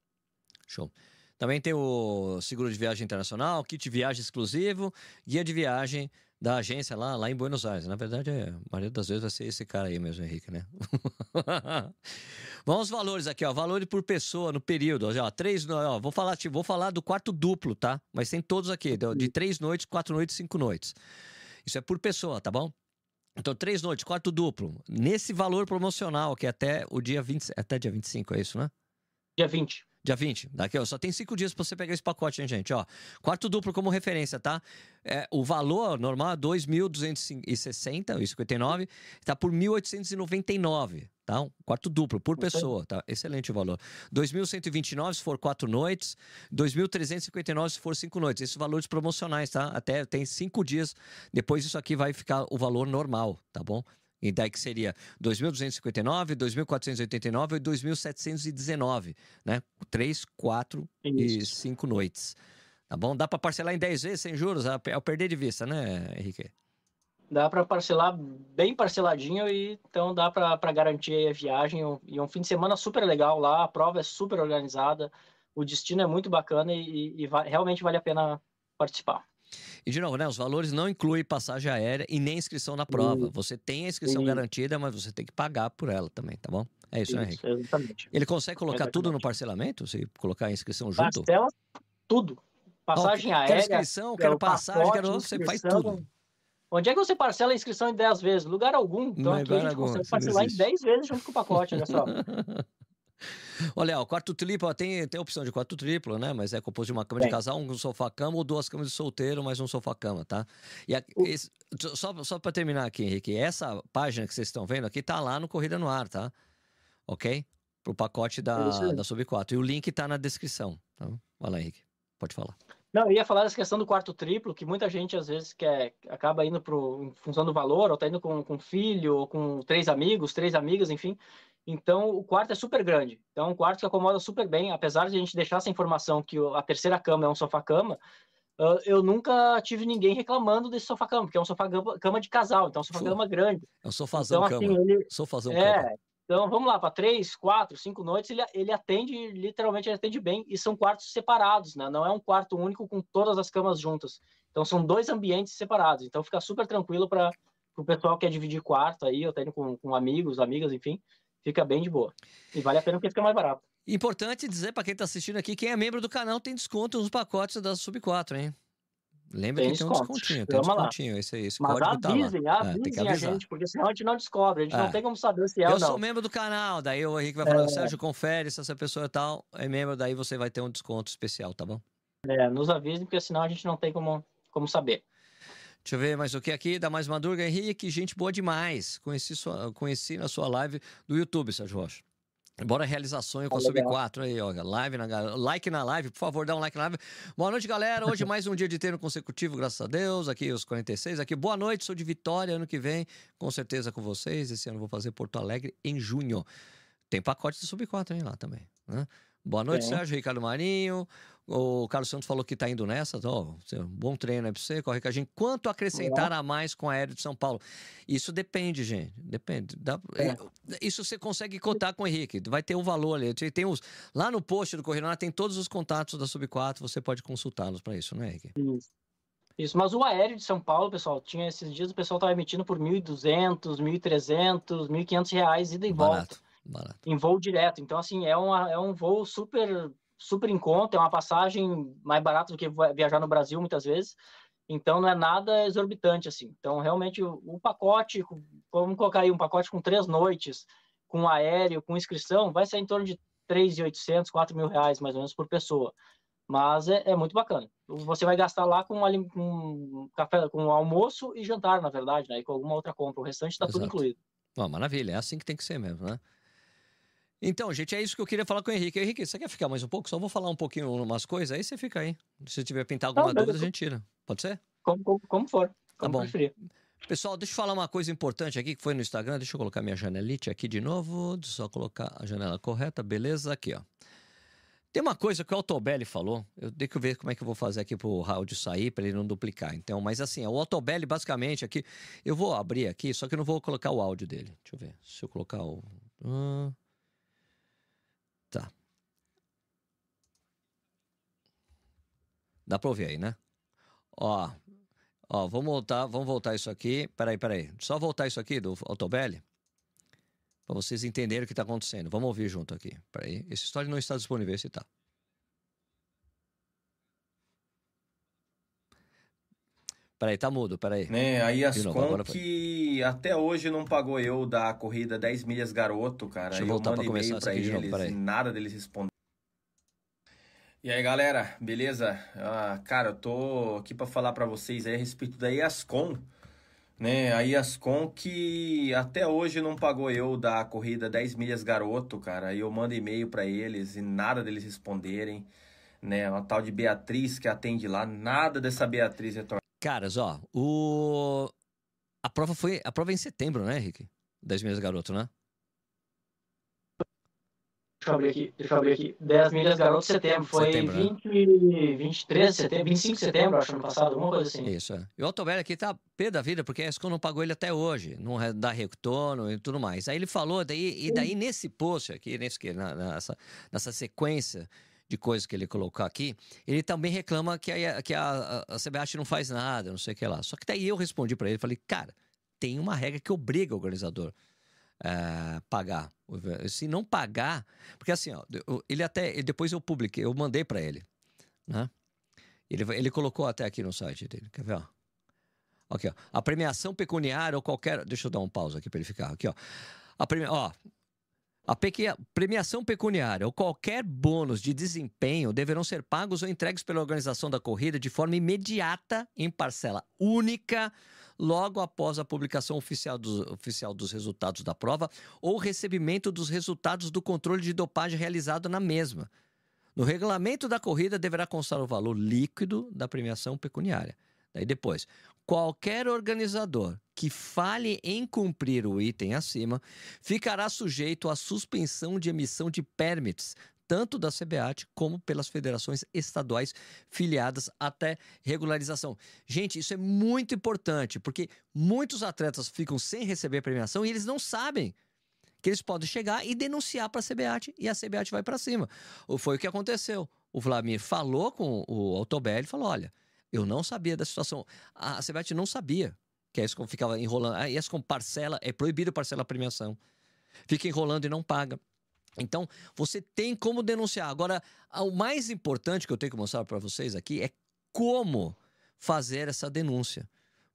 Show. Também tem o seguro de viagem internacional, kit de viagem exclusivo, guia de viagem da agência lá, lá em Buenos Aires. Na verdade, é, a maioria das vezes vai ser esse cara aí mesmo, Henrique, né? [laughs] Vamos aos valores aqui, ó. Valores por pessoa no período. Ó, três, ó, vou falar, vou falar do quarto duplo, tá? Mas tem todos aqui, de três noites, quatro noites, cinco noites. Isso é por pessoa, tá bom? Então, três noites, quarto duplo. Nesse valor promocional, que é até o dia 20, até dia 25, é isso, né? Dia 20. Dia 20. Daqui, ó, só tem cinco dias para você pegar esse pacote, hein, gente? Ó, quarto duplo como referência, tá? É, o valor normal é 2.260, 59, tá por 1.899, tá? Um quarto duplo por pessoa, tá? Excelente o valor. 2.129 se for quatro noites, 2.359 se for cinco noites. Esses valores promocionais, tá? Até tem cinco dias. Depois isso aqui vai ficar o valor normal, tá bom? E daí que seria 2.259, 2.489 e 2.719, né? Três, quatro e cinco noites. Tá bom? Dá para parcelar em 10 vezes sem juros, é o perder de vista, né, Henrique? Dá para parcelar bem parceladinho e então dá para garantir a viagem e um fim de semana super legal lá, a prova é super organizada, o destino é muito bacana e, e, e realmente vale a pena participar. E de novo, né? Os valores não incluem passagem aérea e nem inscrição na prova. Você tem a inscrição garantida, mas você tem que pagar por ela também, tá bom? É isso, isso né, Henrique? Exatamente. Ele consegue colocar exatamente. tudo no parcelamento? Se colocar a inscrição junto? Parcela tudo. Passagem oh, aérea. Quero inscrição, quero passagem, quero. Você faz tudo. Onde é que você parcela a inscrição em 10 vezes? Lugar algum. Então aqui a gente algum, consegue parcelar em 10 vezes junto com o pacote, olha só. [laughs] Olha, o quarto triplo tem, tem a opção de quarto triplo, né? Mas é composto de uma cama de casal, um sofá-cama ou duas camas de solteiro, mais um sofá-cama, tá? E a, esse, só, só para terminar aqui, Henrique, essa página que vocês estão vendo aqui tá lá no Corrida no Ar, tá? Ok? Pro pacote da, é da Sub 4. E o link tá na descrição. Tá? Vai lá, Henrique. Pode falar. Não, eu ia falar dessa questão do quarto triplo, que muita gente às vezes quer, acaba indo pro, em função do valor, ou tá indo com, com filho, ou com três amigos, três amigas, enfim. Então, o quarto é super grande. Então, é um quarto que acomoda super bem, apesar de a gente deixar essa informação que a terceira cama é um sofá-cama, eu nunca tive ninguém reclamando desse sofá-cama, porque é um sofá-cama de casal, então é um sofá-cama grande. É um sofazão então, assim, cama. Ele... Sofazão é, cama. Então, vamos lá, para três, quatro, cinco noites, ele, ele atende, literalmente, ele atende bem, e são quartos separados, né? Não é um quarto único com todas as camas juntas. Então, são dois ambientes separados. Então, fica super tranquilo para o pessoal que quer dividir quarto aí, eu tenho com, com amigos, amigas, enfim fica bem de boa. E vale a pena porque fica mais barato. Importante dizer para quem está assistindo aqui, quem é membro do canal tem desconto nos pacotes da Sub 4, hein? Lembra tem que tem um descontinho, tem um descontinho, lá. esse aí, esse Mas avisem, tá lá. avisem é, a gente, porque senão a gente não descobre, a gente é. não tem como saber se é eu ou não. Eu sou membro do canal, daí o Henrique vai falar, é. Sérgio, confere se essa pessoa é tal, é membro, daí você vai ter um desconto especial, tá bom? É, nos avisem, porque senão a gente não tem como, como saber. Deixa eu ver mais o que aqui, da Mais Madruga. Henrique, gente boa demais. Conheci, sua, conheci na sua live do YouTube, Sérgio Rocha. Bora realizar sonho com a Sub 4 aí, ó. Live na, like na live, por favor, dá um like na live. Boa noite, galera. Hoje [laughs] mais um dia de treino consecutivo, graças a Deus. Aqui os 46. Aqui, boa noite, sou de Vitória. Ano que vem, com certeza com vocês. Esse ano vou fazer Porto Alegre em junho. Tem pacote de Sub 4 aí lá também. Né? Boa noite, é. Sérgio Ricardo Marinho. O Carlos Santos falou que está indo nessa. Ó, bom treino aí para você, corre com a gente. Quanto acrescentar a mais com a Aéreo de São Paulo? Isso depende, gente. Depende. Dá, é. Isso você consegue contar com o Henrique. Vai ter um valor ali. Tem os, lá no post do Correio tem todos os contatos da Sub 4. Você pode consultá-los para isso, né, Henrique? Isso. Isso, mas o aéreo de São Paulo, pessoal, tinha esses dias o pessoal estava emitindo por 1.200, 1.300, 1.500 reais ida e barato, volta. Barato. Em voo direto. Então, assim, é, uma, é um voo super super em conta, é uma passagem mais barata do que viajar no Brasil muitas vezes. Então não é nada exorbitante assim. Então realmente o, o pacote, vamos colocar aí um pacote com três noites, com aéreo, com inscrição, vai ser em torno de 3.800, 4 mil reais mais ou menos por pessoa. Mas é, é muito bacana. Você vai gastar lá com, um café, com almoço e jantar, na verdade, né? E com alguma outra compra. O restante está tudo incluído. Oh, maravilha, é assim que tem que ser mesmo, né? Então, gente, é isso que eu queria falar com o Henrique. Henrique, você quer ficar mais um pouco? Só vou falar um pouquinho umas coisas, aí você fica aí. Se tiver pintar alguma Não, dúvida, a gente tira. Pode ser? Como, como, como for. Tá como tá bom. Preferir. Pessoal, deixa eu falar uma coisa importante aqui que foi no Instagram. Deixa eu colocar minha janelite aqui de novo. Deixa eu só colocar a janela correta. Beleza? Aqui, ó. Tem uma coisa que o Altobelli falou. Eu tenho que ver como é que eu vou fazer aqui pro áudio sair para ele não duplicar. Então, mas assim, o Altobelli basicamente aqui. Eu vou abrir aqui, só que eu não vou colocar o áudio dele. Deixa eu ver. Se eu colocar o. Tá. Dá pra ouvir aí, né? Ó, ó, vamos voltar, vamos voltar isso aqui. Peraí, peraí. Só voltar isso aqui do Autobelli. Pra vocês entenderem o que tá acontecendo. Vamos ouvir junto aqui. Peraí. Esse história não está disponível, esse tá. Peraí, tá mudo, peraí. Né, aí as novo, que até hoje não pagou eu da corrida 10 milhas garoto, cara. Deixa eu, voltar eu mando e-mail pra eles, de novo, nada deles responder. E aí, galera, beleza? Ah, cara, eu tô aqui para falar para vocês aí a respeito da ESCOM, né? A ESCOM que até hoje não pagou eu da corrida 10 milhas garoto, cara. E eu mando e-mail para eles e nada deles responderem, né? Uma tal de Beatriz que atende lá, nada dessa Beatriz retorna. Caras, ó, o... a prova foi a prova é em setembro, né, Henrique? 10 milhas garoto, né? Deixa eu abrir aqui, deixa eu abrir aqui. 10 milhas garoto setembro. Foi setembro, 20, né? 23 de setembro, 25 de setembro, acho, ano passado, alguma coisa assim. Isso, é. E o Autovelho aqui tá pé da vida, porque a ESCO não pagou ele até hoje, não dá retorno e tudo mais. Aí ele falou, daí, e daí nesse post aqui, nesse, nessa, nessa sequência de coisas que ele colocou aqui, ele também reclama que a, que a, a CBAT não faz nada, não sei o que lá. Só que daí eu respondi para ele, falei, cara, tem uma regra que obriga o organizador a é, pagar. Se não pagar, porque assim, ó, ele até depois eu publiquei, eu mandei para ele, né? Ele, ele colocou até aqui no site dele, quer ver? Ó? Aqui, ó. A premiação pecuniária ou qualquer. Deixa eu dar um pausa aqui para ele ficar. Aqui, ó. A premi... ó, A premiação pecuniária ou qualquer bônus de desempenho deverão ser pagos ou entregues pela organização da corrida de forma imediata, em parcela única, logo após a publicação oficial dos, oficial dos resultados da prova ou recebimento dos resultados do controle de dopagem realizado na mesma. No regulamento da corrida deverá constar o valor líquido da premiação pecuniária. Daí depois, qualquer organizador que falhe em cumprir o item acima ficará sujeito à suspensão de emissão de permits, tanto da CBAT como pelas federações estaduais filiadas até regularização. Gente, isso é muito importante, porque muitos atletas ficam sem receber premiação e eles não sabem que eles podem chegar e denunciar para a CBAT e a CBAT vai para cima. Foi o que aconteceu. O Vladimir falou com o Autobel e falou: olha, eu não sabia da situação. A CBAT não sabia que a ESCOM ficava enrolando. A ESCOM parcela, é proibido parcelar a premiação. Fica enrolando e não paga. Então, você tem como denunciar. Agora, o mais importante que eu tenho que mostrar para vocês aqui é como fazer essa denúncia.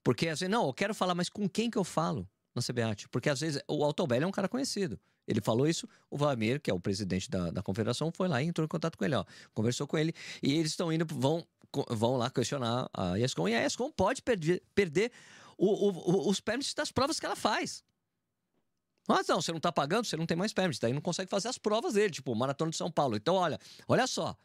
Porque assim, não, eu quero falar, mas com quem que eu falo na CBAT? Porque às vezes o Altobelli é um cara conhecido. Ele falou isso, o Vlamir, que é o presidente da, da confederação, foi lá e entrou em contato com ele, ó, conversou com ele, e eles estão indo, vão, vão lá questionar a ESCOM, e a ESCOM pode perder, perder o, o, os permits das provas que ela faz. Mas não, você não está pagando, você não tem mais permit, daí não consegue fazer as provas dele, tipo Maratona de São Paulo. Então, olha, olha só.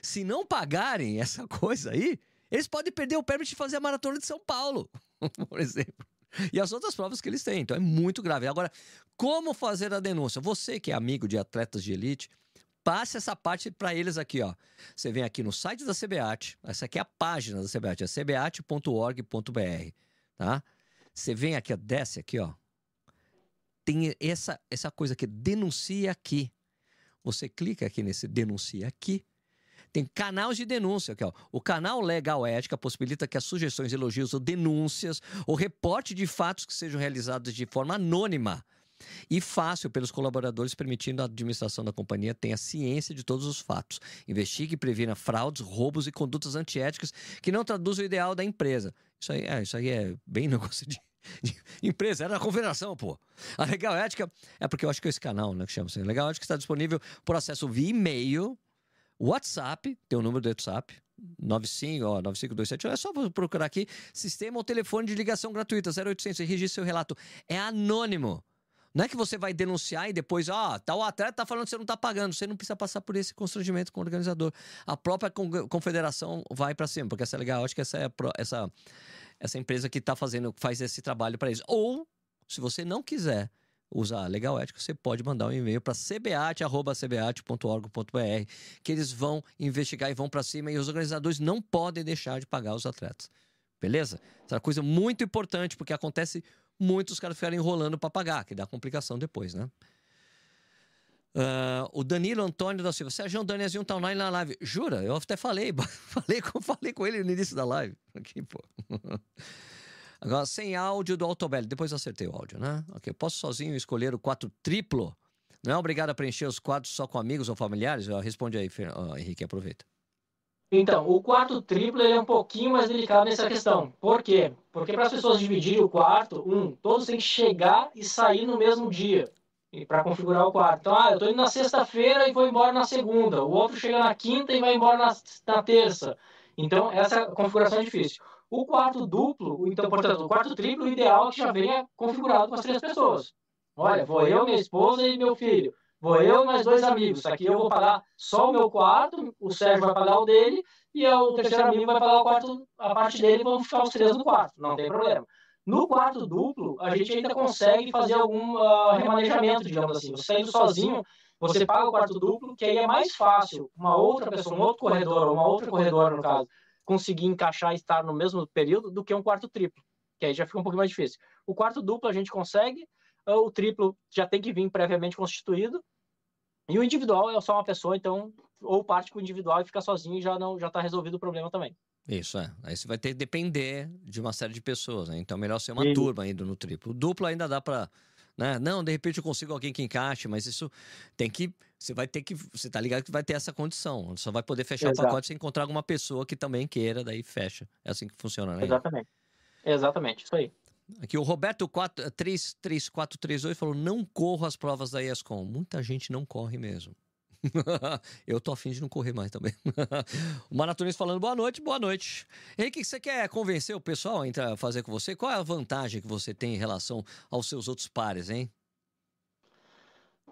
Se não pagarem essa [laughs] coisa aí, eles podem perder o permit de fazer a Maratona de São Paulo, [laughs] por exemplo. E as outras provas que eles têm. Então é muito grave. Agora, como fazer a denúncia? Você que é amigo de atletas de elite, passe essa parte para eles aqui, ó. Você vem aqui no site da CBAT, essa aqui é a página da CBAT, é cbat.org.br tá? Você vem aqui, desce aqui, ó. Tem essa, essa coisa aqui, denuncia aqui. Você clica aqui nesse denuncia aqui. Tem canais de denúncia aqui, ó. O canal Legal Ética possibilita que as sugestões, elogios ou denúncias ou reporte de fatos que sejam realizados de forma anônima e fácil pelos colaboradores, permitindo a administração da companhia tenha ciência de todos os fatos, investigue e previna fraudes, roubos e condutas antiéticas que não traduzem o ideal da empresa. Isso aí, é, isso aí é bem [laughs] negócio de, empresa, era a confederação, pô. A Legal Ética é porque eu acho que é esse canal, né, que chama assim. Legal Ética está disponível por acesso via e-mail, WhatsApp, tem o número do WhatsApp, 95, ó, 9527, é só procurar aqui, sistema ou telefone de ligação gratuita, 0800, e registre seu relato. É anônimo. Não é que você vai denunciar e depois, ó, tal atleta tá falando que você não tá pagando. Você não precisa passar por esse constrangimento com o organizador. A própria confederação vai para cima, porque essa é legal. Acho que essa é essa, essa empresa que tá fazendo, faz esse trabalho para eles. Ou, se você não quiser usar legal ético, você pode mandar um e-mail para cbat@cbat.org.br, que eles vão investigar e vão para cima e os organizadores não podem deixar de pagar os atletas. Beleza? Essa é uma coisa muito importante porque acontece muitos caras ficaram enrolando para pagar, que dá complicação depois, né? Uh, o Danilo Antônio da Silva. Sérgio Daniezinho tá online na live. Jura? Eu até falei. [laughs] falei, com, falei com ele no início da live. [laughs] Aqui, pô. [laughs] Agora, sem áudio do Autobelli. Depois acertei o áudio, né? Ok. Posso sozinho escolher o 4 triplo? Não é obrigado a preencher os quadros só com amigos ou familiares? Responde aí, Henrique. Aproveita. Então, o quarto triplo é um pouquinho mais delicado nessa questão. Por quê? Porque para as pessoas dividirem o quarto, um, todos têm que chegar e sair no mesmo dia para configurar o quarto. Então, ah, eu estou indo na sexta-feira e vou embora na segunda. O outro chega na quinta e vai embora na, na terça. Então, essa configuração é difícil. O quarto duplo, então, portanto, o quarto triplo, o ideal é que já venha configurado com as três pessoas. Olha, vou eu, minha esposa e meu filho. Vou eu e mais dois amigos. Aqui eu vou pagar só o meu quarto, o Sérgio vai pagar o dele, e o terceiro amigo vai pagar o quarto, a parte dele, vamos ficar os três no quarto. Não tem problema. No quarto duplo, a gente ainda consegue fazer algum uh, remanejamento, digamos assim. Você indo sozinho, você paga o quarto duplo, que aí é mais fácil uma outra pessoa, um outro corredor, uma outra corredora, no caso, conseguir encaixar e estar no mesmo período do que um quarto triplo, que aí já fica um pouquinho mais difícil. O quarto duplo a gente consegue, o triplo já tem que vir previamente constituído. E o individual é só uma pessoa, então, ou parte com o individual e fica sozinho e já não já está resolvido o problema também. Isso, é. Aí você vai ter que depender de uma série de pessoas, né? Então, é melhor ser uma e... turma indo no triplo. O duplo ainda dá para né? Não, de repente eu consigo alguém que encaixe, mas isso tem que. Você vai ter que. Você tá ligado que vai ter essa condição. Só vai poder fechar Exato. o pacote se encontrar alguma pessoa que também queira, daí fecha. É assim que funciona, né? Exatamente. Exatamente, isso aí. Aqui o Roberto 4, 33432 falou: não corro as provas da ESCOM. Muita gente não corre mesmo. [laughs] eu tô afim de não correr mais também. [laughs] o maratonista falando boa noite, boa noite. E aí, o que você quer convencer o pessoal a fazer com você? Qual é a vantagem que você tem em relação aos seus outros pares, hein?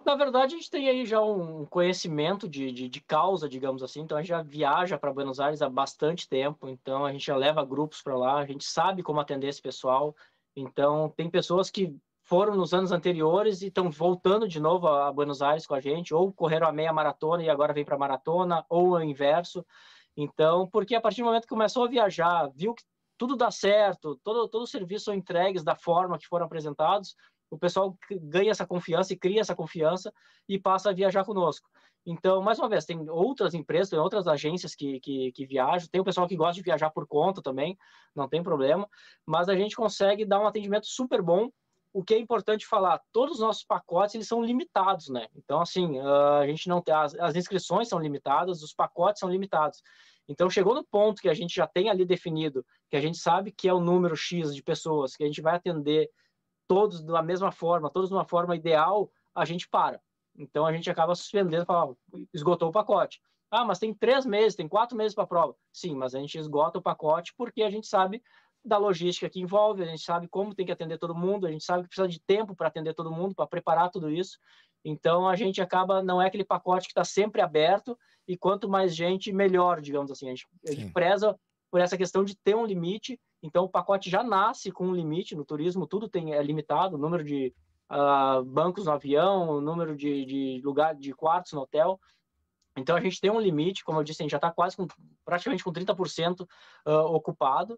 Na verdade, a gente tem aí já um conhecimento de, de, de causa, digamos assim. Então, a gente já viaja para Buenos Aires há bastante tempo. Então, a gente já leva grupos para lá. A gente sabe como atender esse pessoal. Então, tem pessoas que foram nos anos anteriores e estão voltando de novo a Buenos Aires com a gente, ou correram a meia maratona e agora vem para a maratona, ou o inverso. Então, porque a partir do momento que começou a viajar, viu que tudo dá certo, todo, todo o serviço são entregues da forma que foram apresentados, o pessoal ganha essa confiança e cria essa confiança e passa a viajar conosco. Então, mais uma vez, tem outras empresas, tem outras agências que, que, que, viajam, tem o pessoal que gosta de viajar por conta também, não tem problema, mas a gente consegue dar um atendimento super bom. O que é importante falar, todos os nossos pacotes eles são limitados, né? Então, assim, ah, a gente não tem as, as inscrições são limitadas, os pacotes são limitados. Então, chegou no ponto que a gente já tem ali definido, que a gente sabe que é o número X de pessoas que a gente vai atender todos da mesma forma, todos de uma forma ideal, a gente para. Então a gente acaba suspendendo, fala, esgotou o pacote. Ah, mas tem três meses, tem quatro meses para a prova. Sim, mas a gente esgota o pacote porque a gente sabe da logística que envolve, a gente sabe como tem que atender todo mundo, a gente sabe que precisa de tempo para atender todo mundo, para preparar tudo isso. Então a gente acaba, não é aquele pacote que está sempre aberto e quanto mais gente, melhor, digamos assim. A gente, a gente preza por essa questão de ter um limite então, o pacote já nasce com um limite no turismo, tudo tem, é limitado, o número de uh, bancos no avião, número de, de lugar de quartos no hotel. Então, a gente tem um limite, como eu disse, a gente já está quase com, praticamente com 30% uh, ah, ocupado.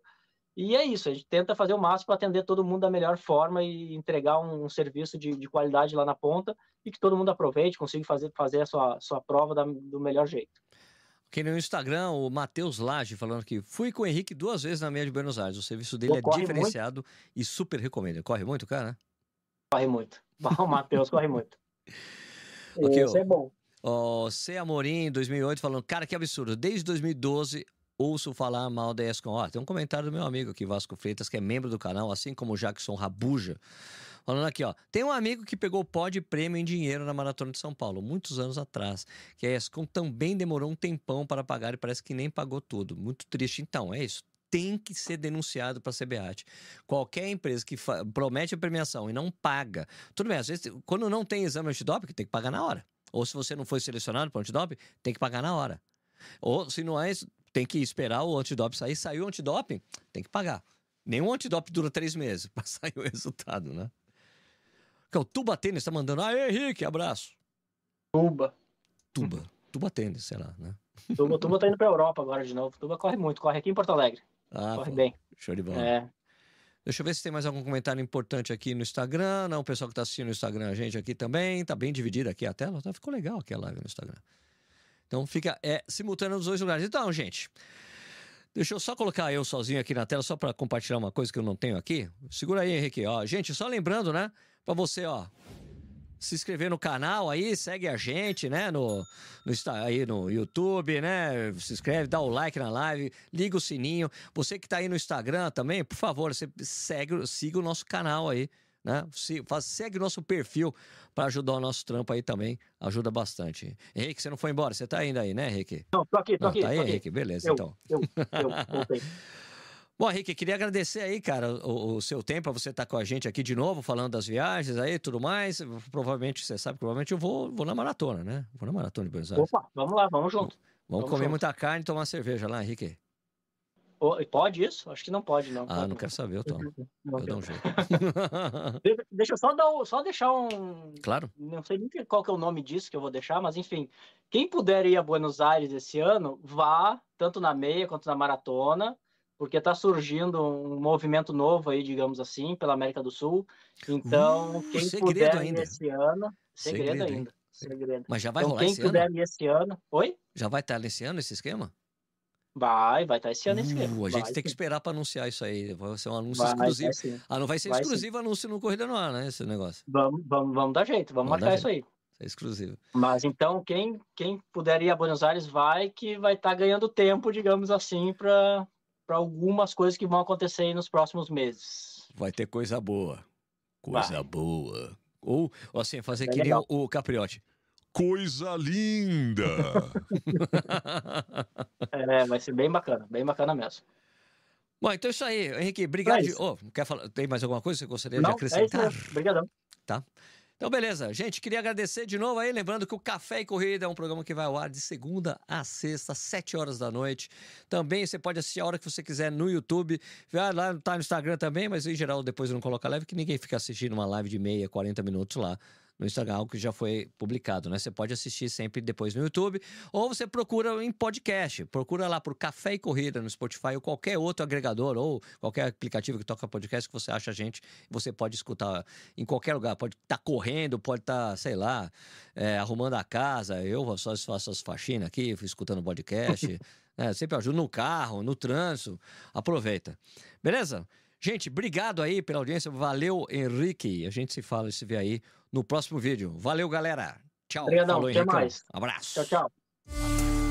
E é isso, a gente tenta fazer o máximo para atender todo mundo da melhor forma e entregar um, um serviço de, de, qualidade lá na ponta e que todo mundo aproveite, consiga fazer, fazer a sua, sua prova da, do melhor jeito. Aqui no Instagram, o Matheus Lage falando que fui com o Henrique duas vezes na meia de Buenos Aires. O serviço dele Pô, é diferenciado muito. e super recomendo. Corre muito, cara? Né? Corre muito. O Matheus corre muito. [laughs] okay, Isso é bom. O C. Amorim, 2008, falando, cara, que absurdo. Desde 2012 ouço falar mal da ESCOM. Ó, tem um comentário do meu amigo aqui, Vasco Freitas, que é membro do canal, assim como o Jackson Rabuja. Falando aqui, ó. Tem um amigo que pegou pódio prêmio em dinheiro na Maratona de São Paulo, muitos anos atrás. Que a ESCOM também demorou um tempão para pagar e parece que nem pagou tudo. Muito triste. Então, é isso tem que ser denunciado para a CBAT. Qualquer empresa que promete a premiação e não paga, tudo bem, às vezes, quando não tem exame antidoping, tem que pagar na hora. Ou se você não foi selecionado para o antidoping, tem que pagar na hora. Ou se não é, tem que esperar o antidoping sair. Saiu o antidoping, tem que pagar. Nenhum antidoping dura três meses [laughs] para sair o resultado, né? Que é o Tuba Tênis está mandando. Ah, Henrique, abraço. Tuba. Tuba. Tuba Tênis, sei lá, né? Tuba, Tuba tá indo pra Europa agora de novo. Tuba corre muito, corre aqui em Porto Alegre. Ah, corre pô, bem. Show de bola. É. Deixa eu ver se tem mais algum comentário importante aqui no Instagram. Não, o pessoal que está assistindo no Instagram, a gente aqui também. Tá bem dividida aqui a tela. Tá, ficou legal aqui a live no Instagram. Então fica é, simultâneo nos dois lugares. Então, gente, deixa eu só colocar eu sozinho aqui na tela, só para compartilhar uma coisa que eu não tenho aqui. Segura aí, Henrique. Ó, gente, só lembrando, né? para você, ó, se inscrever no canal aí, segue a gente, né, no, no, aí no YouTube, né, se inscreve, dá o like na live, liga o sininho. Você que tá aí no Instagram também, por favor, você segue, siga o nosso canal aí, né, se, faz, segue o nosso perfil para ajudar o nosso trampo aí também, ajuda bastante. Henrique, você não foi embora, você tá ainda aí, né, Henrique? Não, tô aqui, tô não, aqui. Tá aí, tô Henrique, aqui. beleza, eu, então. Eu, eu, [laughs] eu Bom, Henrique, queria agradecer aí, cara, o, o seu tempo, você estar tá com a gente aqui de novo, falando das viagens aí tudo mais. Provavelmente, você sabe, provavelmente eu vou, vou na maratona, né? Vou na maratona de Buenos Aires. Opa, vamos lá, vamos junto. Vamos, vamos comer junto. muita carne e tomar cerveja lá, Henrique. Pode isso? Acho que não pode, não. Ah, não quero saber, eu tomo. [laughs] Não, eu dou um jeito. [laughs] deixa eu só, dar, só deixar um. Claro. Não sei nem qual que é o nome disso que eu vou deixar, mas enfim. Quem puder ir a Buenos Aires esse ano, vá, tanto na meia quanto na maratona porque está surgindo um movimento novo aí, digamos assim, pela América do Sul. Então, uh, quem puder ainda. ir esse ano, segredo, segredo ainda. Segredo. Mas já vai então, rolar esse ano? Quem puder ir esse ano, oi? Já vai estar nesse ano esse esquema? Vai, vai estar esse ano uh, esse esquema. A gente vai, tem sim. que esperar para anunciar isso aí. Vai ser um anúncio vai, exclusivo. Vai, ah, não vai ser exclusivo sim. anúncio no Corrida no Ar, né? Esse negócio. Vamos, vamos, vamos dar jeito, vamos, vamos marcar isso aí. É exclusivo. Mas então, quem, quem puder ir a Buenos Aires vai, que vai estar tá ganhando tempo, digamos assim, para para algumas coisas que vão acontecer nos próximos meses. Vai ter coisa boa. Coisa vai. boa. Ou, ou assim, fazer é que legal. nem o, o Capriote. Coisa linda! [laughs] é, vai ser bem bacana, bem bacana mesmo. Bom, então é isso aí, Henrique. Obrigado. É oh, quer falar? Tem mais alguma coisa que você gostaria Não, de acrescentar? É isso Obrigadão. Tá. Então, beleza. Gente, queria agradecer de novo aí, lembrando que o Café e Corrida é um programa que vai ao ar de segunda a sexta, sete horas da noite. Também você pode assistir a hora que você quiser no YouTube. Vai lá, tá no Instagram também, mas em geral depois eu não coloco a live, que ninguém fica assistindo uma live de meia, 40 minutos lá no Instagram, algo que já foi publicado, né? Você pode assistir sempre depois no YouTube, ou você procura em podcast, procura lá por Café e Corrida no Spotify ou qualquer outro agregador, ou qualquer aplicativo que toca podcast que você acha a gente, você pode escutar em qualquer lugar, pode estar tá correndo, pode estar, tá, sei lá, é, arrumando a casa, eu só faço as faxinas aqui, escutando podcast, [laughs] é, sempre ajudo no carro, no trânsito, aproveita. Beleza? Gente, obrigado aí pela audiência. Valeu, Henrique. A gente se fala e se vê aí no próximo vídeo. Valeu, galera. Tchau. Obrigadão. Falou, até mais. Abraço. Tchau, tchau.